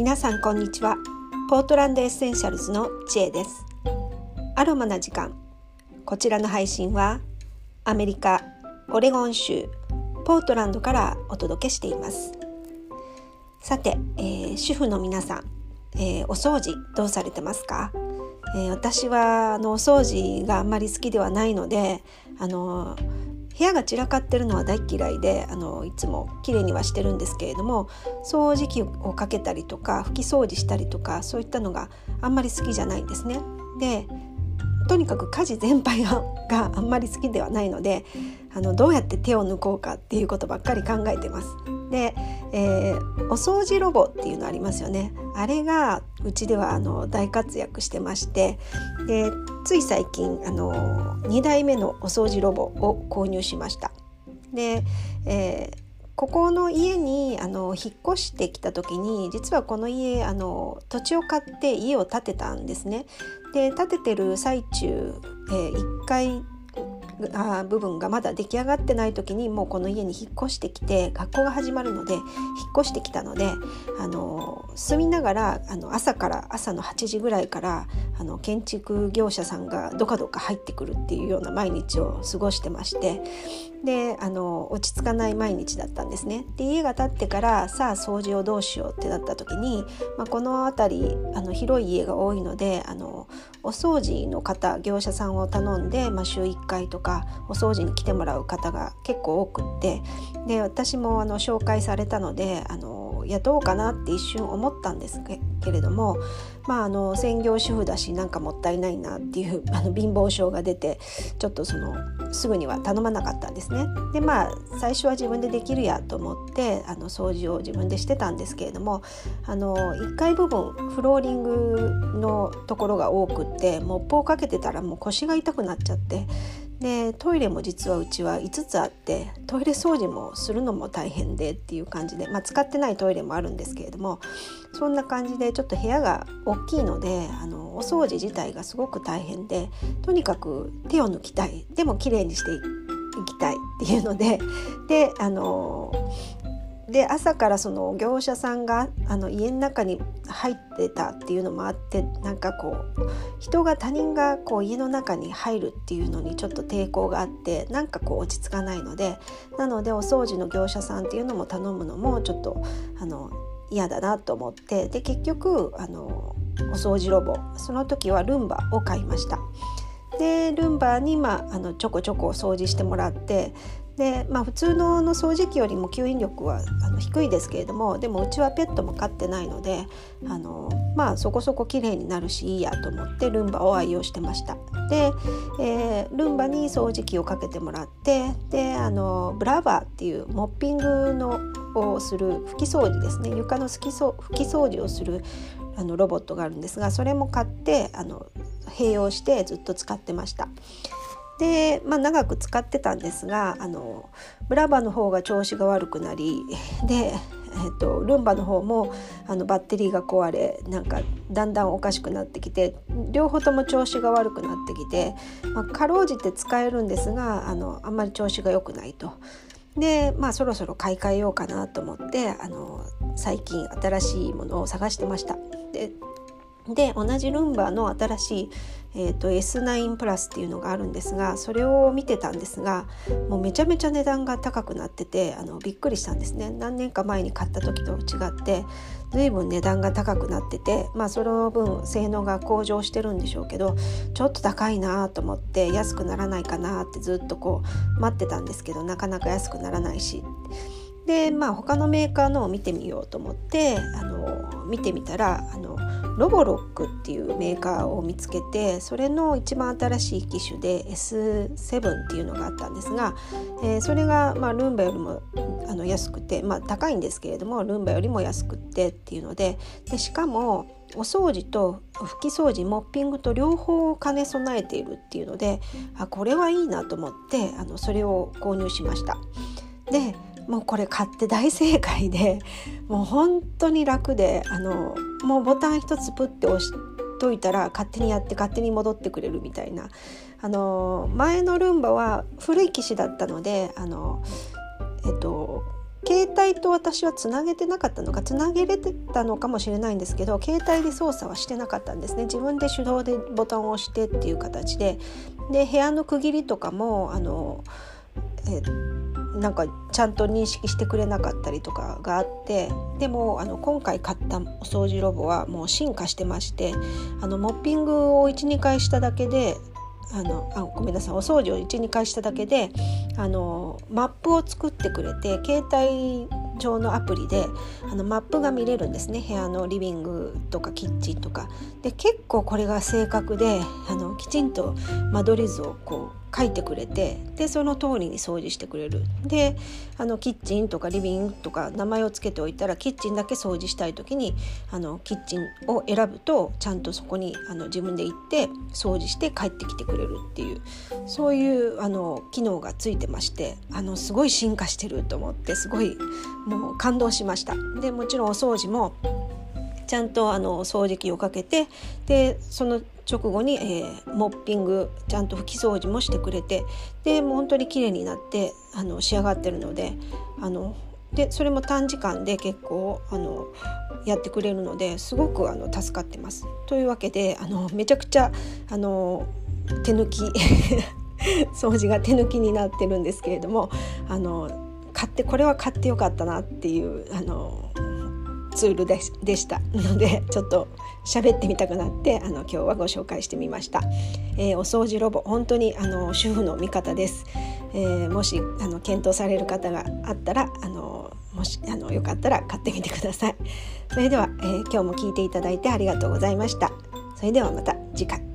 皆さんこんにちは。ポートランドエッセンシャルズの知恵です。アロマな時間。こちらの配信はアメリカオレゴン州ポートランドからお届けしています。さて、えー、主婦の皆さん、えー、お掃除どうされてますか、えー、私はあのお掃除があんまり好きではないのであの部屋が散らかってるのは大嫌いであのいつも綺麗にはしてるんですけれども掃除機をかけたりとか拭き掃除したりとかそういったのがあんまり好きじゃないんですね。でとにかく家事全般があんまり好きではないのであのどうやって手を抜こうかっていうことばっかり考えてます。で、えー、お掃除ロボっていうのありますよね。あれがうちではあの大活躍してましてでつい最近あの2台目のお掃除ロボを購入しました。で、えー、ここの家にあの引っ越してきた時に実はこの家あの土地を買って家を建てたんですね。で建ててる最中、えー、1階あ部分がまだ出来上がってない時にもうこの家に引っ越してきて学校が始まるので引っ越してきたのであの住みながらあの朝から朝の8時ぐらいからあの建築業者さんがどかどか入ってくるっていうような毎日を過ごしてましてであの落ち着かない毎日だったんですね。で家が建ってからさあ掃除をどうしようってなった時に、まあ、この辺りあの広い家が多いのであのお掃除の方業者さんを頼んで、まあ、週1回とかお掃除に来てもらう方が結構多くってで私もあの紹介されたのであの雇おうかなって一瞬思ったんですけれども、まあ、あの専業主婦だしなんかもったいないなっていう あの貧乏症が出てちょっとそのすぐには頼まなかったんですね。でまあ最初は自分でできるやと思ってあの掃除を自分でしてたんですけれどもあの1階部分フローリングのところが多くってモップをかけてたらもう腰が痛くなっちゃってでトイレも実はうちは5つあってトイレ掃除もするのも大変でっていう感じで、まあ、使ってないトイレもあるんですけれどもそんな感じでちょっと部屋が大きいのであのお掃除自体がすごく大変でとにかく手を抜きたい。でも綺麗にしていきたいっていうのでであので朝からその業者さんがあの家の中に入ってたっていうのもあってなんかこう人が他人がこう家の中に入るっていうのにちょっと抵抗があってなんかこう落ち着かないのでなのでお掃除の業者さんっていうのも頼むのもちょっとあの嫌だなと思ってで結局あのお掃除ロボその時はルンバを買いました。でルンバに、まあ、あのちょこちょこ掃除してもらってで、まあ、普通のの掃除機よりも吸引力はあの低いですけれどもでもうちはペットも飼ってないのであの、まあ、そこそこ綺麗になるしいいやと思ってルンバを愛用してました。で、えー、ルンバに掃除機をかけてもらってであのブラバーっていうモッピングのをする拭き掃除ですね床の拭き拭き掃除をするあのロボットがあるんですがそれも買ってあの併用してずっと使ってました。で、まあ、長く使ってたんですがあのブラバの方が調子が悪くなりで、えっと、ルンバの方もあのバッテリーが壊れなんかだんだんおかしくなってきて両方とも調子が悪くなってきて、まあ、かろうじて使えるんですがあのあんまり調子が良くないと。でまあそろそろ買い替えようかなと思ってあの最近新しいものを探してました。でで同じルンバの新しい、えーと、S9 プラスっていうのがあるんですがそれを見てたんですがもうめちゃめちゃ値段が高くなっててあのびっくりしたんですね何年か前に買った時と違って随分値段が高くなっててまあその分性能が向上してるんでしょうけどちょっと高いなと思って安くならないかなってずっとこう待ってたんですけどなかなか安くならないし。でまあ他のメーカーのを見てみようと思ってあの見てみたらあのロボロックっていうメーカーを見つけてそれの一番新しい機種で S7 っていうのがあったんですが、えー、それが、まあ、ルンバよりもあの安くて、まあ、高いんですけれどもルンバよりも安くってっていうのででしかもお掃除と拭き掃除モッピングと両方を兼ね備えているっていうのであこれはいいなと思ってあのそれを購入しました。でもうこれ買って大正解で もう本当に楽であのもうボタン一つプッて押しといたら勝手にやって勝手に戻ってくれるみたいな。あの前のルンバは古い機種だったのであのえっと携帯と私はつなげてなかったのかつなげれてたのかもしれないんですけど携帯で操作はしてなかったんですね。自分で手動でボタンを押してっていう形で。で部屋の区切りとかもあのえなんかちゃんと認識してくれなかったりとかがあってでもあの今回買ったお掃除ロボはもう進化してましてあのモッピングを12回しただけであのあごめんなさいお掃除を12回しただけであのマップを作ってくれて携帯上のアプリであのマップが見れるんですね。部屋のリビングとかキッチンとか。で結構これが正確であのきちんと間取り図をこう書いてくれてでその通りに掃除してくれるであのキッチンとかリビングとか名前を付けておいたらキッチンだけ掃除したい時にあのキッチンを選ぶとちゃんとそこにあの自分で行って掃除して帰ってきてくれるっていうそういうあの機能がついてましてあのすごい進化してると思ってすごいもう感動しました。でもちろんお掃除もちゃんとあの掃除機をかけてでその直後に、えー、モッピングちゃんと拭き掃除もしてくれてでもう本当に綺麗になってあの仕上がってるのであのでそれも短時間で結構あのやってくれるのですごくあの助かってます。というわけであのめちゃくちゃあの手抜き 掃除が手抜きになってるんですけれどもあの買ってこれは買ってよかったなっていうあのツールででした。のでちょっと喋ってみたくなってあの今日はご紹介してみました、えー、お掃除ロボ本当にあの主婦の味方です、えー、もしあの検討される方があったらあのもしあのよかったら買ってみてください。それでは、えー、今日も聞いていただいてありがとうございました。それではまた次回。